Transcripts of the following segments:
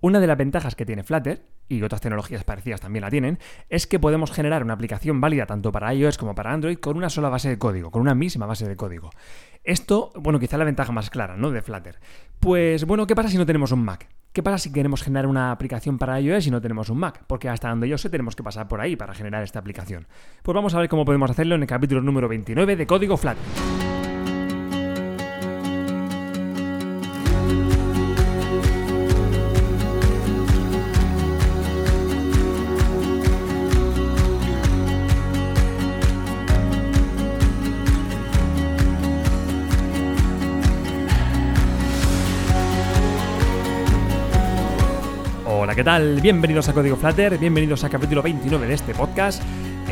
Una de las ventajas que tiene Flutter, y otras tecnologías parecidas también la tienen, es que podemos generar una aplicación válida tanto para iOS como para Android con una sola base de código, con una misma base de código. Esto, bueno, quizá la ventaja más clara, ¿no? De Flutter. Pues bueno, ¿qué pasa si no tenemos un Mac? ¿Qué pasa si queremos generar una aplicación para iOS y no tenemos un Mac? Porque hasta donde yo sé tenemos que pasar por ahí para generar esta aplicación. Pues vamos a ver cómo podemos hacerlo en el capítulo número 29 de Código Flutter. ¿Qué tal? Bienvenidos a Código Flutter, bienvenidos al capítulo 29 de este podcast.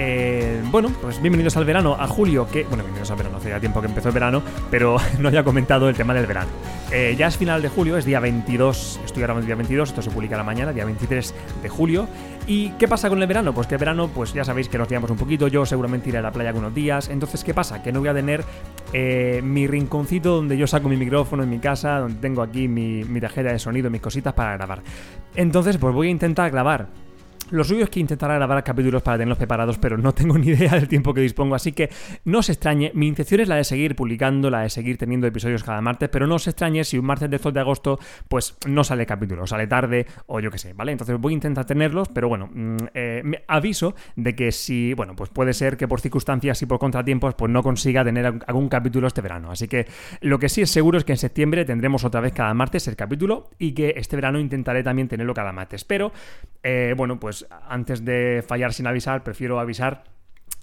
Eh, bueno, pues bienvenidos al verano, a julio, que, bueno, bienvenidos al verano, hace ya tiempo que empezó el verano, pero no haya comentado el tema del verano. Eh, ya es final de julio, es día 22, estoy grabando el día 22, esto se publica la mañana, día 23 de julio. ¿Y qué pasa con el verano? Pues que el verano, pues ya sabéis que nos tiramos un poquito, yo seguramente iré a la playa algunos días, entonces ¿qué pasa? Que no voy a tener eh, mi rinconcito donde yo saco mi micrófono en mi casa, donde tengo aquí mi, mi tarjeta de sonido, mis cositas para grabar. Entonces, pues voy a intentar grabar lo suyo es que intentaré grabar capítulos para tenerlos preparados, pero no tengo ni idea del tiempo que dispongo, así que no se extrañe. Mi intención es la de seguir publicando, la de seguir teniendo episodios cada martes, pero no se extrañe si un martes de estos de agosto, pues no sale capítulo, sale tarde o yo qué sé, ¿vale? Entonces voy a intentar tenerlos, pero bueno, mm, eh, me aviso de que si, bueno, pues puede ser que por circunstancias y por contratiempos, pues no consiga tener algún capítulo este verano. Así que lo que sí es seguro es que en septiembre tendremos otra vez cada martes el capítulo y que este verano intentaré también tenerlo cada martes. Pero, eh, bueno, pues antes de fallar sin avisar, prefiero avisar.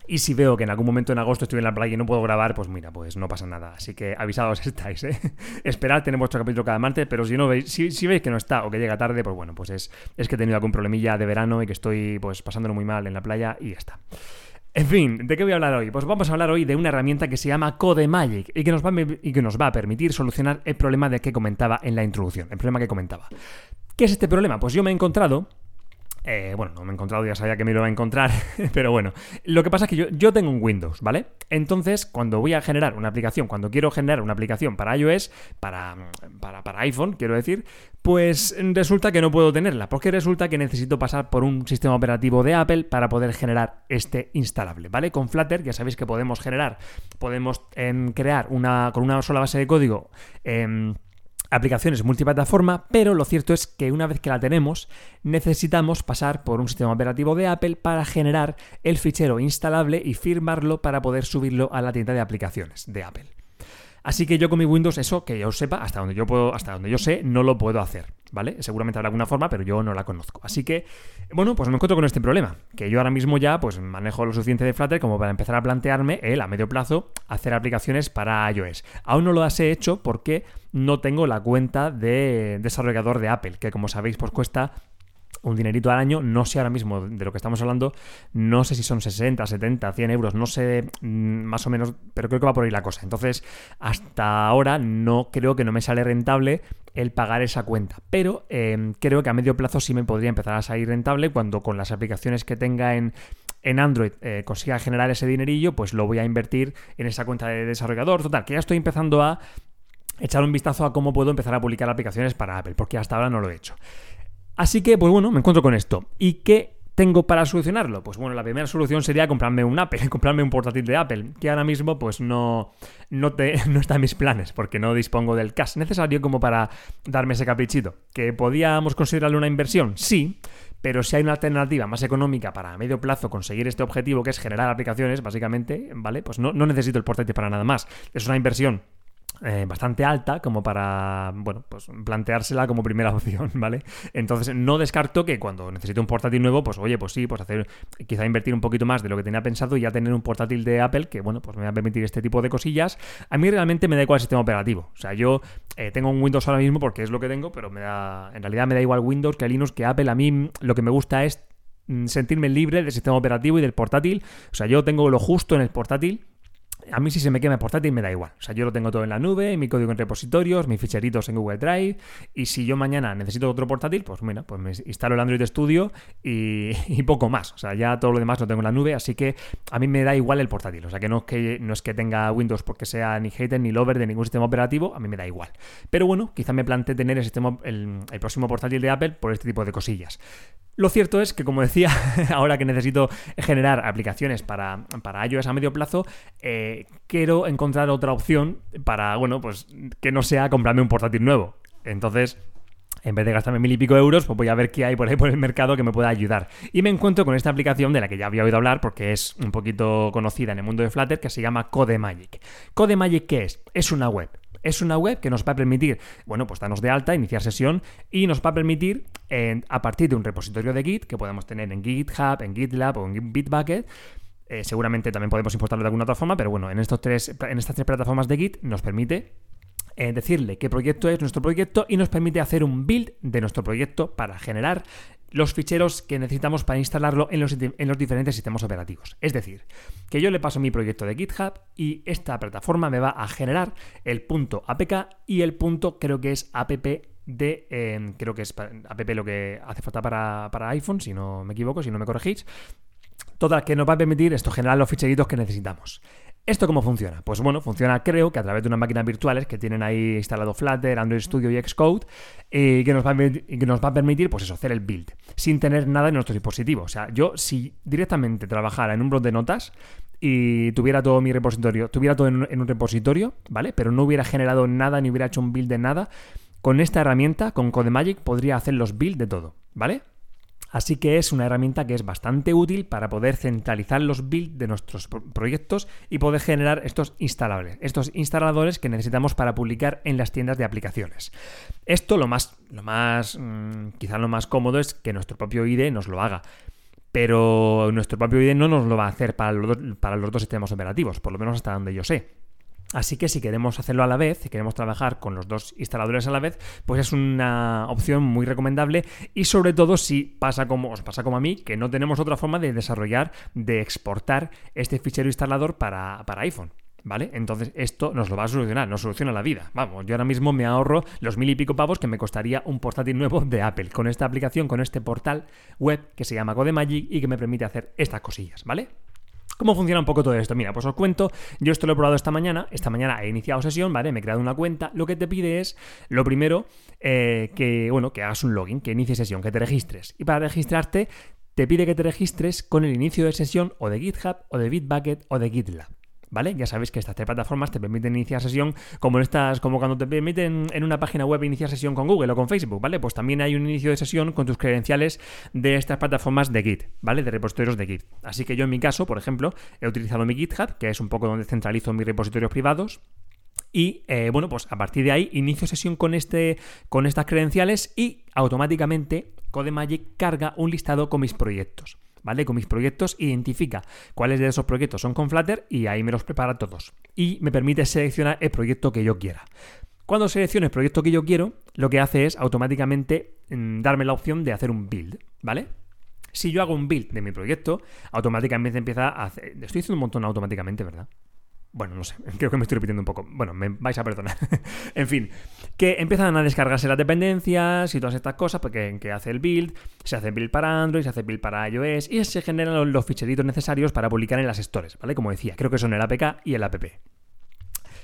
Y si veo que en algún momento en agosto estoy en la playa y no puedo grabar, pues mira, pues no pasa nada. Así que avisados estáis, ¿eh? Esperad tener vuestro capítulo cada martes, pero si no veis, si, veis que no está o que llega tarde, pues bueno, pues es, es que he tenido algún problemilla de verano y que estoy pues pasándolo muy mal en la playa y ya está. En fin, ¿de qué voy a hablar hoy? Pues vamos a hablar hoy de una herramienta que se llama CodeMagic y que nos va a, y que nos va a permitir solucionar el problema de que comentaba en la introducción, el problema que comentaba. ¿Qué es este problema? Pues yo me he encontrado eh, bueno, no me he encontrado, ya sabía que me lo iba a encontrar, pero bueno. Lo que pasa es que yo, tengo un Windows, ¿vale? Entonces, cuando voy a generar una aplicación, cuando quiero generar una aplicación para iOS, para, para, para iPhone, quiero decir, pues resulta que no puedo tenerla, porque resulta que necesito pasar por un sistema operativo de Apple para poder generar este instalable, ¿vale? Con Flutter ya sabéis que podemos generar, podemos em, crear una, con una sola base de código. Em, aplicaciones multiplataforma, pero lo cierto es que una vez que la tenemos, necesitamos pasar por un sistema operativo de Apple para generar el fichero instalable y firmarlo para poder subirlo a la tienda de aplicaciones de Apple. Así que yo con mi Windows, eso que yo sepa, hasta donde yo puedo, hasta donde yo sé, no lo puedo hacer, ¿vale? Seguramente habrá alguna forma, pero yo no la conozco. Así que, bueno, pues me encuentro con este problema, que yo ahora mismo ya pues manejo lo suficiente de Flutter como para empezar a plantearme el a medio plazo hacer aplicaciones para iOS. Aún no lo he hecho porque no tengo la cuenta de desarrollador de Apple, que como sabéis pues cuesta un dinerito al año, no sé ahora mismo de lo que estamos hablando, no sé si son 60, 70, 100 euros, no sé mm, más o menos, pero creo que va por ahí la cosa. Entonces, hasta ahora no creo que no me sale rentable el pagar esa cuenta, pero em, creo que a medio plazo sí me podría empezar a salir rentable cuando con las aplicaciones que tenga en, en Android eh, consiga generar ese dinerillo, pues lo voy a invertir en esa cuenta de desarrollador. Total, que ya estoy empezando a echar un vistazo a cómo puedo empezar a publicar aplicaciones para Apple, porque hasta ahora no lo he hecho. Así que, pues bueno, me encuentro con esto. ¿Y qué tengo para solucionarlo? Pues bueno, la primera solución sería comprarme un Apple, comprarme un portátil de Apple, que ahora mismo pues no, no, te, no está en mis planes, porque no dispongo del cash necesario como para darme ese caprichito. ¿Que podíamos considerarlo una inversión? Sí, pero si hay una alternativa más económica para a medio plazo conseguir este objetivo, que es generar aplicaciones, básicamente, ¿vale? Pues no, no necesito el portátil para nada más. Es una inversión eh, bastante alta como para, bueno, pues planteársela como primera opción, ¿vale? Entonces no descarto que cuando necesite un portátil nuevo, pues oye, pues sí, pues hacer, quizá invertir un poquito más de lo que tenía pensado y ya tener un portátil de Apple que, bueno, pues me va a permitir este tipo de cosillas. A mí realmente me da igual el sistema operativo. O sea, yo eh, tengo un Windows ahora mismo porque es lo que tengo, pero me da, en realidad me da igual Windows que Linux, que Apple. A mí lo que me gusta es mm, sentirme libre del sistema operativo y del portátil. O sea, yo tengo lo justo en el portátil a mí si se me quema el portátil me da igual. O sea, yo lo tengo todo en la nube, mi código en repositorios, mis ficheritos en Google Drive. Y si yo mañana necesito otro portátil, pues mira, pues me instalo el Android Studio y, poco más. O sea, ya todo lo demás lo tengo en la nube, así que a mí me da igual el portátil. O sea, que no es que, no es que tenga Windows porque sea ni hater ni lover de ningún sistema operativo, a mí me da igual. Pero bueno, quizá me plantee tener el, sistema, el próximo portátil de Apple por este tipo de cosillas. Lo cierto es que, como decía, ahora que necesito generar aplicaciones para, para iOS a medio plazo, eh, quiero encontrar otra opción para, bueno, pues que no sea comprarme un portátil nuevo. Entonces, en vez de gastarme mil y pico euros, pues voy a ver qué hay por ahí por el mercado que me pueda ayudar. Y me encuentro con esta aplicación de la que ya había oído hablar porque es un poquito conocida en el mundo de Flutter que se llama CodeMagic. ¿CodeMagic qué es? Es una web es una web que nos va a permitir, bueno, pues darnos de alta, iniciar sesión y nos va a permitir, a partir de un repositorio de Git que podemos tener en GitHub, en GitLab o en Bitbucket, eh, seguramente también podemos importarlo de alguna otra forma, pero bueno, en, estos tres, en estas tres plataformas de Git nos permite eh, decirle qué proyecto es nuestro proyecto y nos permite hacer un build de nuestro proyecto para generar los ficheros que necesitamos para instalarlo en los, en los, diferentes sistemas operativos. Es decir, que yo le paso mi proyecto de GitHub y esta plataforma me va a generar el punto APK y el punto creo que es app de, em, creo que es app lo que hace falta para, para, iPhone, si no me equivoco, si no me corregís. Total, que nos va a permitir esto, generar los ficheritos que necesitamos. ¿Esto cómo funciona? Pues bueno, funciona creo que a través de unas máquinas virtuales que tienen ahí instalado Flutter, Android Studio y Xcode y que nos va a, que nos va a permitir pues eso, hacer el build sin tener nada en nuestro dispositivo. O sea, yo si directamente trabajara en un blog de notas y tuviera todo mi repositorio, tuviera todo en un, repositorio, ¿vale? Pero no hubiera generado nada ni hubiera hecho un build de nada, con esta herramienta, con CodeMagic, podría hacer los builds de todo, ¿vale? Así que es una herramienta que es bastante útil para poder centralizar los builds de nuestros proyectos y poder generar estos instalables, estos instaladores que necesitamos para publicar en las tiendas de aplicaciones. Esto lo más, lo más, mm, quizá lo más cómodo es que nuestro propio IDE nos lo haga. Pero nuestro propio IDE no nos lo va a hacer para para los dos sistemas operativos, por lo menos hasta donde yo sé. Así que si queremos hacerlo a la vez, si queremos trabajar con los dos instaladores a la vez, pues es una opción muy recomendable y sobre todo si pasa como os pasa como a mí, que no tenemos otra forma de desarrollar, de exportar este fichero instalador para, para iPhone. ¿Vale? Entonces esto nos lo va a solucionar, nos soluciona la vida. Vamos, yo ahora mismo me ahorro los mil y pico pavos que me costaría un portátil nuevo de Apple con esta aplicación, con este portal web que se llama CodeMagic y que me permite hacer estas cosillas, ¿vale? ¿Cómo funciona un poco todo esto? Mira, pues os cuento, yo esto lo he probado esta mañana, esta mañana he iniciado sesión, ¿vale? Me he creado una cuenta, lo que te pide es, lo primero, eh, que, bueno, que hagas un login, que inicie sesión, que te registres. Y para registrarte, te pide que te registres con el inicio de sesión o de GitHub, o de Bitbucket, o de GitLab. ¿Vale? Ya sabéis que estas tres plataformas te permiten iniciar sesión como estas, como cuando te permiten en una página web iniciar sesión con Google o con Facebook, ¿vale? Pues también hay un inicio de sesión con tus credenciales de estas plataformas de Git, ¿vale? De repositorios de Git. Así que yo en mi caso, por ejemplo, he utilizado mi GitHub, que es un poco donde centralizo mis repositorios privados. Y eh, bueno, pues a partir de ahí inicio sesión con, este, con estas credenciales y automáticamente CodeMagic carga un listado con mis proyectos. ¿Vale? Con mis proyectos, identifica cuáles de esos proyectos son con Flutter y ahí me los prepara todos. Y me permite seleccionar el proyecto que yo quiera. Cuando selecciono el proyecto que yo quiero, lo que hace es automáticamente mm, darme la opción de hacer un build, ¿vale? Si yo hago un build de mi proyecto, automáticamente empieza a hacer... Estoy haciendo un montón automáticamente, ¿verdad? Bueno, no sé, creo que me estoy repitiendo un poco. Bueno, me vais a perdonar. en fin, que empiezan a descargarse las dependencias y todas estas cosas, porque que hace el build, se hace build para Android, se hace build para iOS y se generan los, ficheritos necesarios para publicar en las stores, ¿vale? Como decía, creo que son el APK y el app.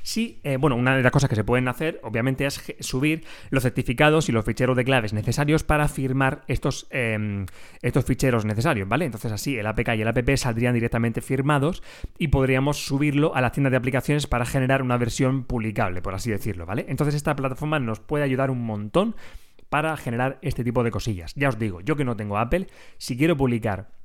Sí, eh, bueno, una de las cosas que se pueden hacer, obviamente, es subir los certificados y los ficheros de claves necesarios para firmar estos, em, estos ficheros necesarios, ¿vale? Entonces así el APK y el app saldrían directamente firmados y podríamos subirlo a la tienda de aplicaciones para generar una versión publicable, por así decirlo, ¿vale? Entonces esta plataforma nos puede ayudar un montón para generar este tipo de cosillas. Ya os digo, yo que no tengo Apple, si quiero publicar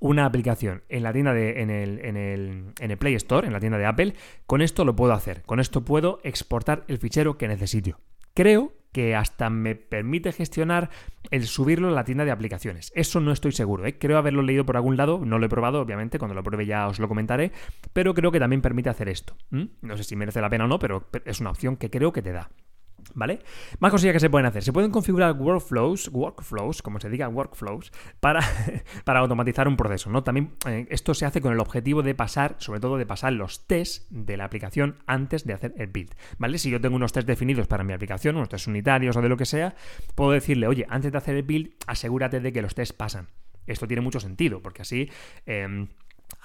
una aplicación en la tienda de, en el, en, el, en el Play Store, en la tienda de Apple, con esto lo puedo hacer. Con esto puedo exportar el fichero que necesito. Creo que hasta me permite gestionar el subirlo a la tienda de aplicaciones. Eso no estoy seguro, ¿eh? creo haberlo leído por algún lado, no lo he probado, obviamente, cuando lo pruebe ya os lo comentaré, pero creo que también permite hacer esto. No sé si merece la pena o no, pero es una opción que creo que te da. ¿Vale? Más cosillas que se pueden hacer. Se pueden configurar workflows, workflows, como se diga, workflows, para, para automatizar un proceso. ¿no? También eh, esto se hace con el objetivo de pasar, sobre todo de pasar los tests de la aplicación antes de hacer el build. ¿Vale? Si yo tengo unos tests definidos para mi aplicación, unos tests unitarios o de lo que sea, puedo decirle, oye, antes de hacer el build, asegúrate de que los tests pasan. Esto tiene mucho sentido, porque así. Em,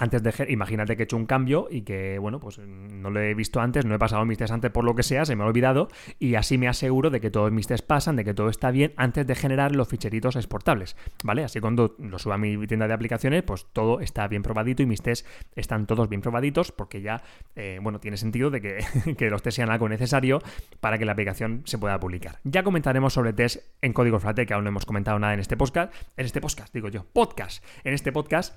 antes de imagínate que he hecho un cambio y que, bueno, pues no lo he visto antes, no he pasado mis test antes por lo que sea, se me ha olvidado y así me aseguro de que todos mis tests pasan, de que todo está bien antes de generar los ficheritos exportables, ¿vale? Así cuando lo suba a mi tienda de aplicaciones, pues todo está bien probadito y mis tests están todos bien probaditos porque ya, eh, bueno, tiene sentido de que, que los tests sean algo necesario para que la aplicación se pueda publicar. Ya comentaremos sobre test en código Flutter, que aún no hemos comentado nada en este podcast, en este podcast, digo yo, podcast, en este podcast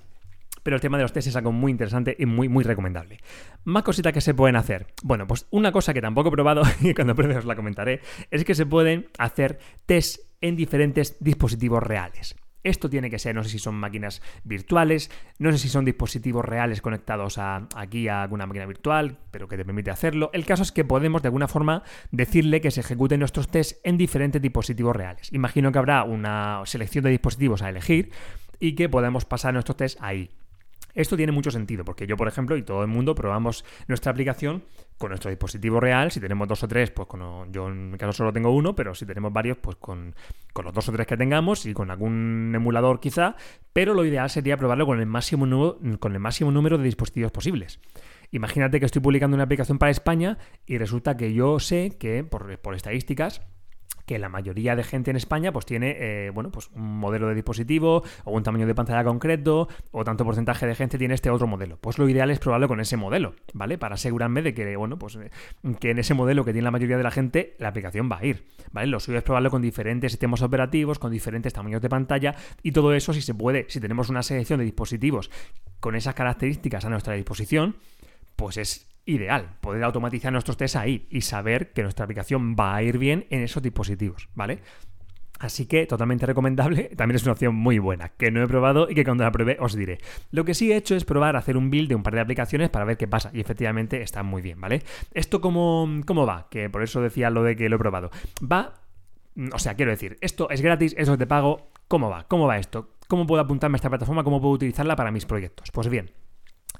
pero el tema de los tests es algo muy interesante y muy, muy recomendable. Más cositas que se pueden hacer. Bueno, pues una cosa que tampoco he probado y cuando pruebe os la comentaré, es que se pueden hacer tests en diferentes dispositivos reales. Esto tiene que ser, no sé si son máquinas virtuales, no sé si son dispositivos reales conectados a, aquí a alguna máquina virtual, pero que te permite hacerlo. El caso es que podemos de alguna forma decirle que se ejecuten nuestros tests en diferentes dispositivos reales. Imagino que habrá una selección de dispositivos a elegir y que podemos pasar nuestros tests ahí. Esto tiene mucho sentido, porque yo, por ejemplo, y todo el mundo probamos nuestra aplicación con nuestro dispositivo real. Si tenemos dos o tres, pues con, yo en mi caso solo tengo uno, pero si tenemos varios, pues con, los dos o tres que tengamos y con algún emulador quizá. Pero lo ideal sería probarlo con el máximo, número de dispositivos posibles. Imagínate que estoy publicando una aplicación para España y resulta que yo sé que, por estadísticas, que la mayoría de gente en España pues tiene eh, bueno pues un modelo de dispositivo o un tamaño de pantalla concreto o tanto porcentaje de gente tiene este otro modelo. Pues lo ideal es probarlo con ese modelo vale para asegurarme de que bueno pues que en ese modelo que tiene la mayoría de la gente la aplicación va a ir vale lo suyo es probarlo con diferentes sistemas operativos con diferentes tamaños de pantalla y todo eso si se puede si tenemos una selección de dispositivos con esas características a nuestra disposición pues es ideal poder automatizar nuestros tests ahí y saber que nuestra aplicación va a ir bien en esos dispositivos, ¿vale? Así que totalmente recomendable, también es una opción muy buena, que no he probado y que cuando la pruebe os diré. Lo que sí he hecho es probar hacer un build de un par de aplicaciones para ver qué pasa y efectivamente está muy bien, ¿vale? ¿Esto cómo, cómo va? Que por eso decía lo de que lo he probado. Va, o sea, quiero decir, esto es gratis, eso te pago, ¿cómo va? ¿Cómo va esto? ¿Cómo puedo apuntarme a esta plataforma? ¿Cómo puedo utilizarla para mis proyectos? Pues bien,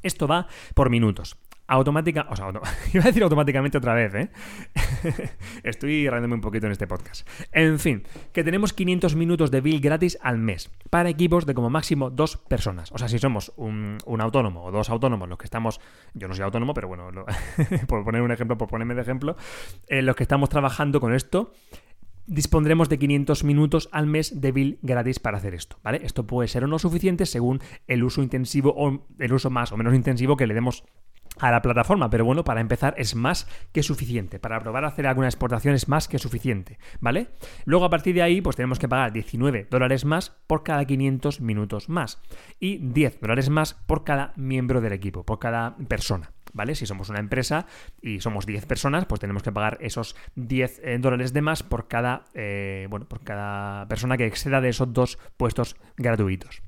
esto va por minutos automática, o sea, iba a decir automáticamente otra vez, ¿eh? Estoy rayándome un poquito en este podcast. En fin, que tenemos 500 minutos de bill gratis al mes para equipos de como máximo dos personas. O sea, si somos un, autónomo o dos autónomos, los que estamos, yo no soy autónomo, pero bueno, por poner un ejemplo, por ponerme de ejemplo, eh, los que estamos trabajando con esto, dispondremos de 500 minutos al mes de bill gratis para hacer esto, ¿vale? Esto puede ser o no suficiente según el uso intensivo o el uso más o menos intensivo que le demos a la plataforma, pero bueno, para empezar es más que suficiente. Para probar a hacer alguna exportación es más que suficiente, ¿vale? Luego a partir de ahí, pues tenemos que pagar 19 dólares más por cada 500 minutos más y 10 dólares más por cada miembro del equipo, por cada persona. ¿Vale? Si somos una empresa y somos 10 personas, pues tenemos que pagar esos 10 eh, dólares de más por cada, eh, bueno, por cada persona que exceda de esos dos puestos gratuitos.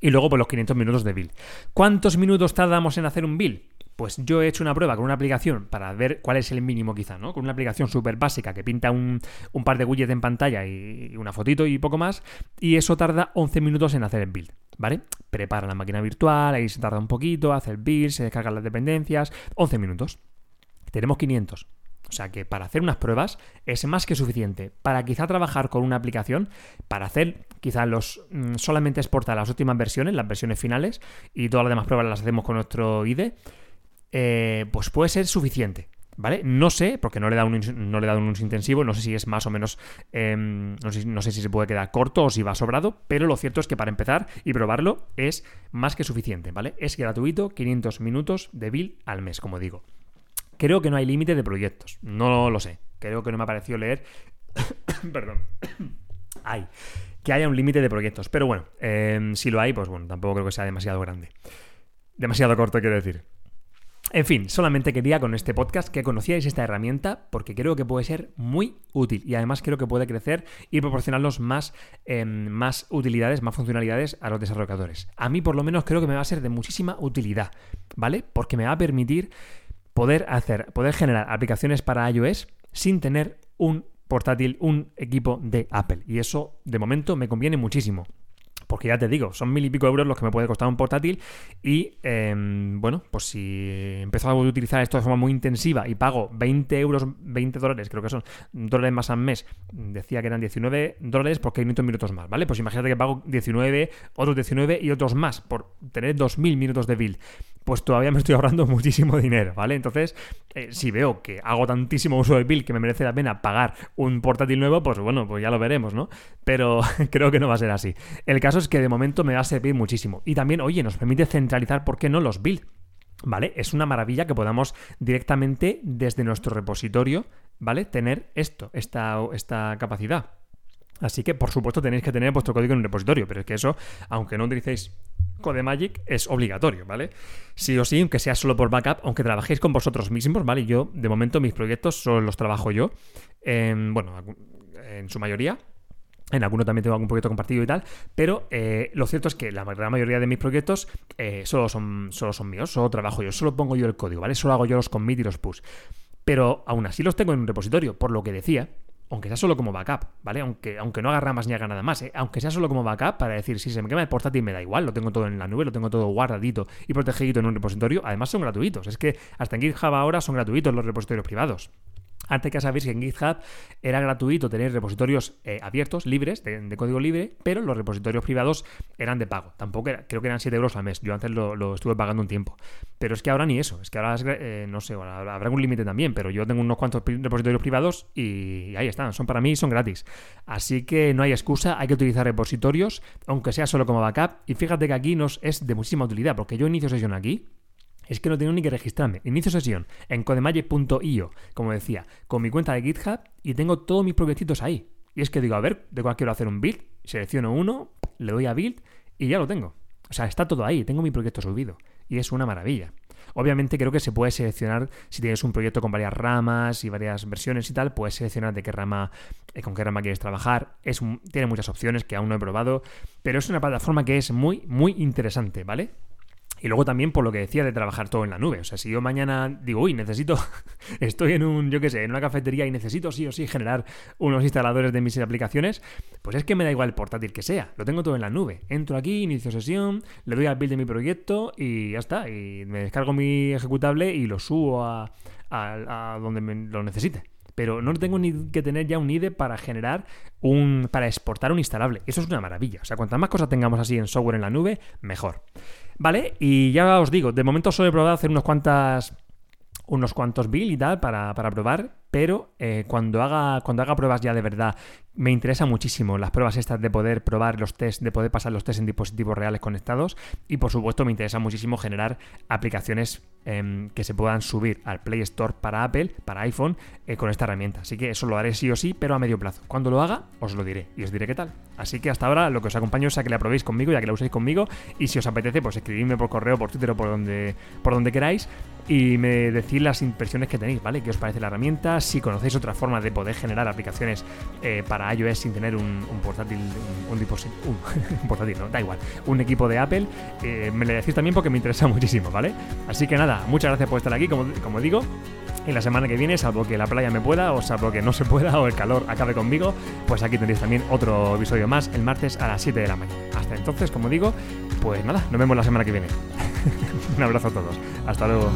Y luego por los 500 minutos de bill. ¿Cuántos minutos tardamos en hacer un bill? Pues yo he hecho una prueba con una aplicación para ver cuál es el mínimo quizá, ¿no? Con una aplicación súper básica que pinta un, par de widgets en pantalla y una fotito y poco más. Y eso tarda 11 minutos en hacer el build, ¿vale? Prepara la máquina virtual, ahí se tarda un poquito, hace el build, se descargan las dependencias. 11 minutos. Tenemos 500. O sea que para hacer unas pruebas es más que suficiente. Para quizá trabajar con una aplicación, para hacer quizá los mm, solamente exportar las últimas versiones, las versiones finales, y todas las demás pruebas las hacemos con nuestro IDE eh, pues puede ser suficiente. ¿Vale? No sé, porque no le, da un, no le un uso intensivo, no sé si es más o menos, em, no, sé, si se puede quedar corto o si va sobrado, pero lo cierto es que para empezar y probarlo es más que suficiente, ¿vale? Es gratuito, 500 minutos de bill al mes, como digo. Creo que no hay límite de proyectos, no lo sé, creo que no me ha parecido leer, perdón, hay, que haya un límite de proyectos, pero bueno, em, si lo hay, pues bueno, tampoco creo que sea demasiado grande. Demasiado corto, quiero decir. En fin, solamente quería con este podcast que conocíais esta herramienta porque creo que puede ser muy útil y además creo que puede crecer y proporcionarnos más, em, más utilidades, más funcionalidades a los desarrolladores. A mí por lo menos creo que me va a ser de muchísima utilidad, ¿vale? Porque me va a permitir poder hacer, poder generar aplicaciones para iOS sin tener un portátil, un equipo de Apple. Y eso, de momento, me conviene muchísimo. Porque ya te digo, son mil y pico euros los que me puede costar un portátil. Y em, bueno, pues si empiezo a utilizar esto de forma muy intensiva y pago 20 euros, 20 dólares, creo que son dólares más al mes, decía que eran 19 dólares porque hay minutos más, ¿vale? Pues imagínate que pago 19, otros 19 y otros más por tener 2000 minutos de build pues todavía me estoy ahorrando muchísimo dinero, ¿vale? Entonces, eh, si veo que hago tantísimo uso de Bill que me merece la pena pagar un portátil nuevo, pues bueno, pues ya lo veremos, ¿no? Pero creo que no va a ser así. El caso es que de momento me va a servir muchísimo. Y también, oye, nos permite centralizar, ¿por qué no?, los builds. ¿Vale? Es una maravilla que podamos directamente desde nuestro repositorio, ¿vale? Tener esto, esta, esta capacidad. Así que, por supuesto, tenéis que tener vuestro código en un repositorio, pero es que eso, aunque no utilicéis CodeMagic es obligatorio, ¿vale? Sí o sí, aunque sea solo por backup, aunque trabajéis con vosotros mismos, ¿vale? Yo, de momento, mis proyectos solo los trabajo yo. bueno, en su mayoría. En alguno también tengo algún proyecto compartido y tal, pero eh, lo cierto es que la gran mayoría de mis proyectos eh, solo, son, solo son míos, solo trabajo yo, solo pongo yo el código, ¿vale? Solo hago yo los commit y los push. Pero aún así los tengo en un repositorio, por lo que decía, aunque sea solo como backup, ¿vale? Aunque, aunque no haga ramas ni haga nada más, ¿eh? aunque sea solo como backup para decir, si se me quema el portátil me da igual, lo tengo todo en la nube, lo tengo todo guardadito y protegido en un repositorio, además son gratuitos, es que hasta en GitHub ahora son gratuitos los repositorios privados. Antes que sabéis que en GitHub era gratuito tener repositorios eh, abiertos, libres, de, código libre, pero los repositorios privados eran de pago. Tampoco era, creo que eran 7 euros al mes. Yo antes lo, estuve pagando un tiempo. Pero es que ahora ni eso. Es que ahora, eh, no sé, habrá un límite también, pero yo tengo unos cuantos repositorios privados y ahí están. Son para mí, son gratis. Así que no hay excusa, hay que utilizar repositorios, aunque sea solo como backup. Y fíjate que aquí nos es de muchísima utilidad, porque yo inicio sesión aquí es que no tengo ni que registrarme. Inicio sesión en codemagic.io, como decía, con mi cuenta de GitHub y tengo todos mis proyectitos ahí. Y es que digo, a ver, de cuál quiero hacer un build, selecciono uno, le doy a build y ya lo tengo. O sea, está todo ahí, tengo mi proyecto subido. Y es una maravilla. Obviamente creo que se puede seleccionar, si tienes un proyecto con varias ramas y varias versiones y tal, puedes seleccionar de qué rama, eh, con qué rama quieres trabajar. Es tiene muchas opciones que aún no he probado, pero es una plataforma que es muy, muy interesante, ¿vale? Y luego también por lo que decía de trabajar todo en la nube. O sea, si yo mañana digo, uy, necesito, estoy en un, yo qué sé, en una cafetería y necesito sí o sí generar unos instaladores de mis aplicaciones, pues es que me da igual el portátil que sea. Lo tengo todo en la nube. Entro aquí, inicio sesión, le doy al build de mi proyecto y ya está. Y me descargo mi ejecutable y lo subo a, donde lo necesite pero no tengo ni que tener ya un IDE para generar un. para exportar un instalable. Eso es una maravilla. O sea, cuantas más cosas tengamos así en software en la nube, mejor. Vale, y ya os digo, de momento solo he probado hacer unas cuantas unos cuantos build y tal para, para probar, pero eh, cuando, haga, cuando haga pruebas ya de verdad, me interesa muchísimo las pruebas estas de poder probar los test, de poder pasar los test en dispositivos reales conectados y por supuesto me interesa muchísimo generar aplicaciones em, que se puedan subir al Play Store para Apple, para iPhone, eh, con esta herramienta. Así que eso lo haré sí o sí, pero a medio plazo. Cuando lo haga, os lo diré y os diré qué tal. Así que hasta ahora lo que os acompaño es a que la probéis conmigo, ya que la uséis conmigo y si os apetece, pues escribidme por correo, por Twitter o por donde, por donde queráis y me decís las impresiones que tenéis, ¿vale? ¿Qué os parece la herramienta? Si conocéis otra forma de poder generar aplicaciones eh, para iOS sin tener un, portátil, un, dispositivo, un, portátil, no, da igual, un equipo de Apple, eh, me lo decís también porque me interesa muchísimo, ¿vale? Así que nada, muchas gracias por estar aquí, como, como digo. Y la semana que viene, salvo que la playa me pueda, o salvo que no se pueda, o el calor acabe conmigo, pues aquí tendréis también otro episodio más el martes a las 7 de la mañana. Hasta entonces, como digo, pues nada, nos vemos la semana que viene. Un abrazo a todos. Hasta luego.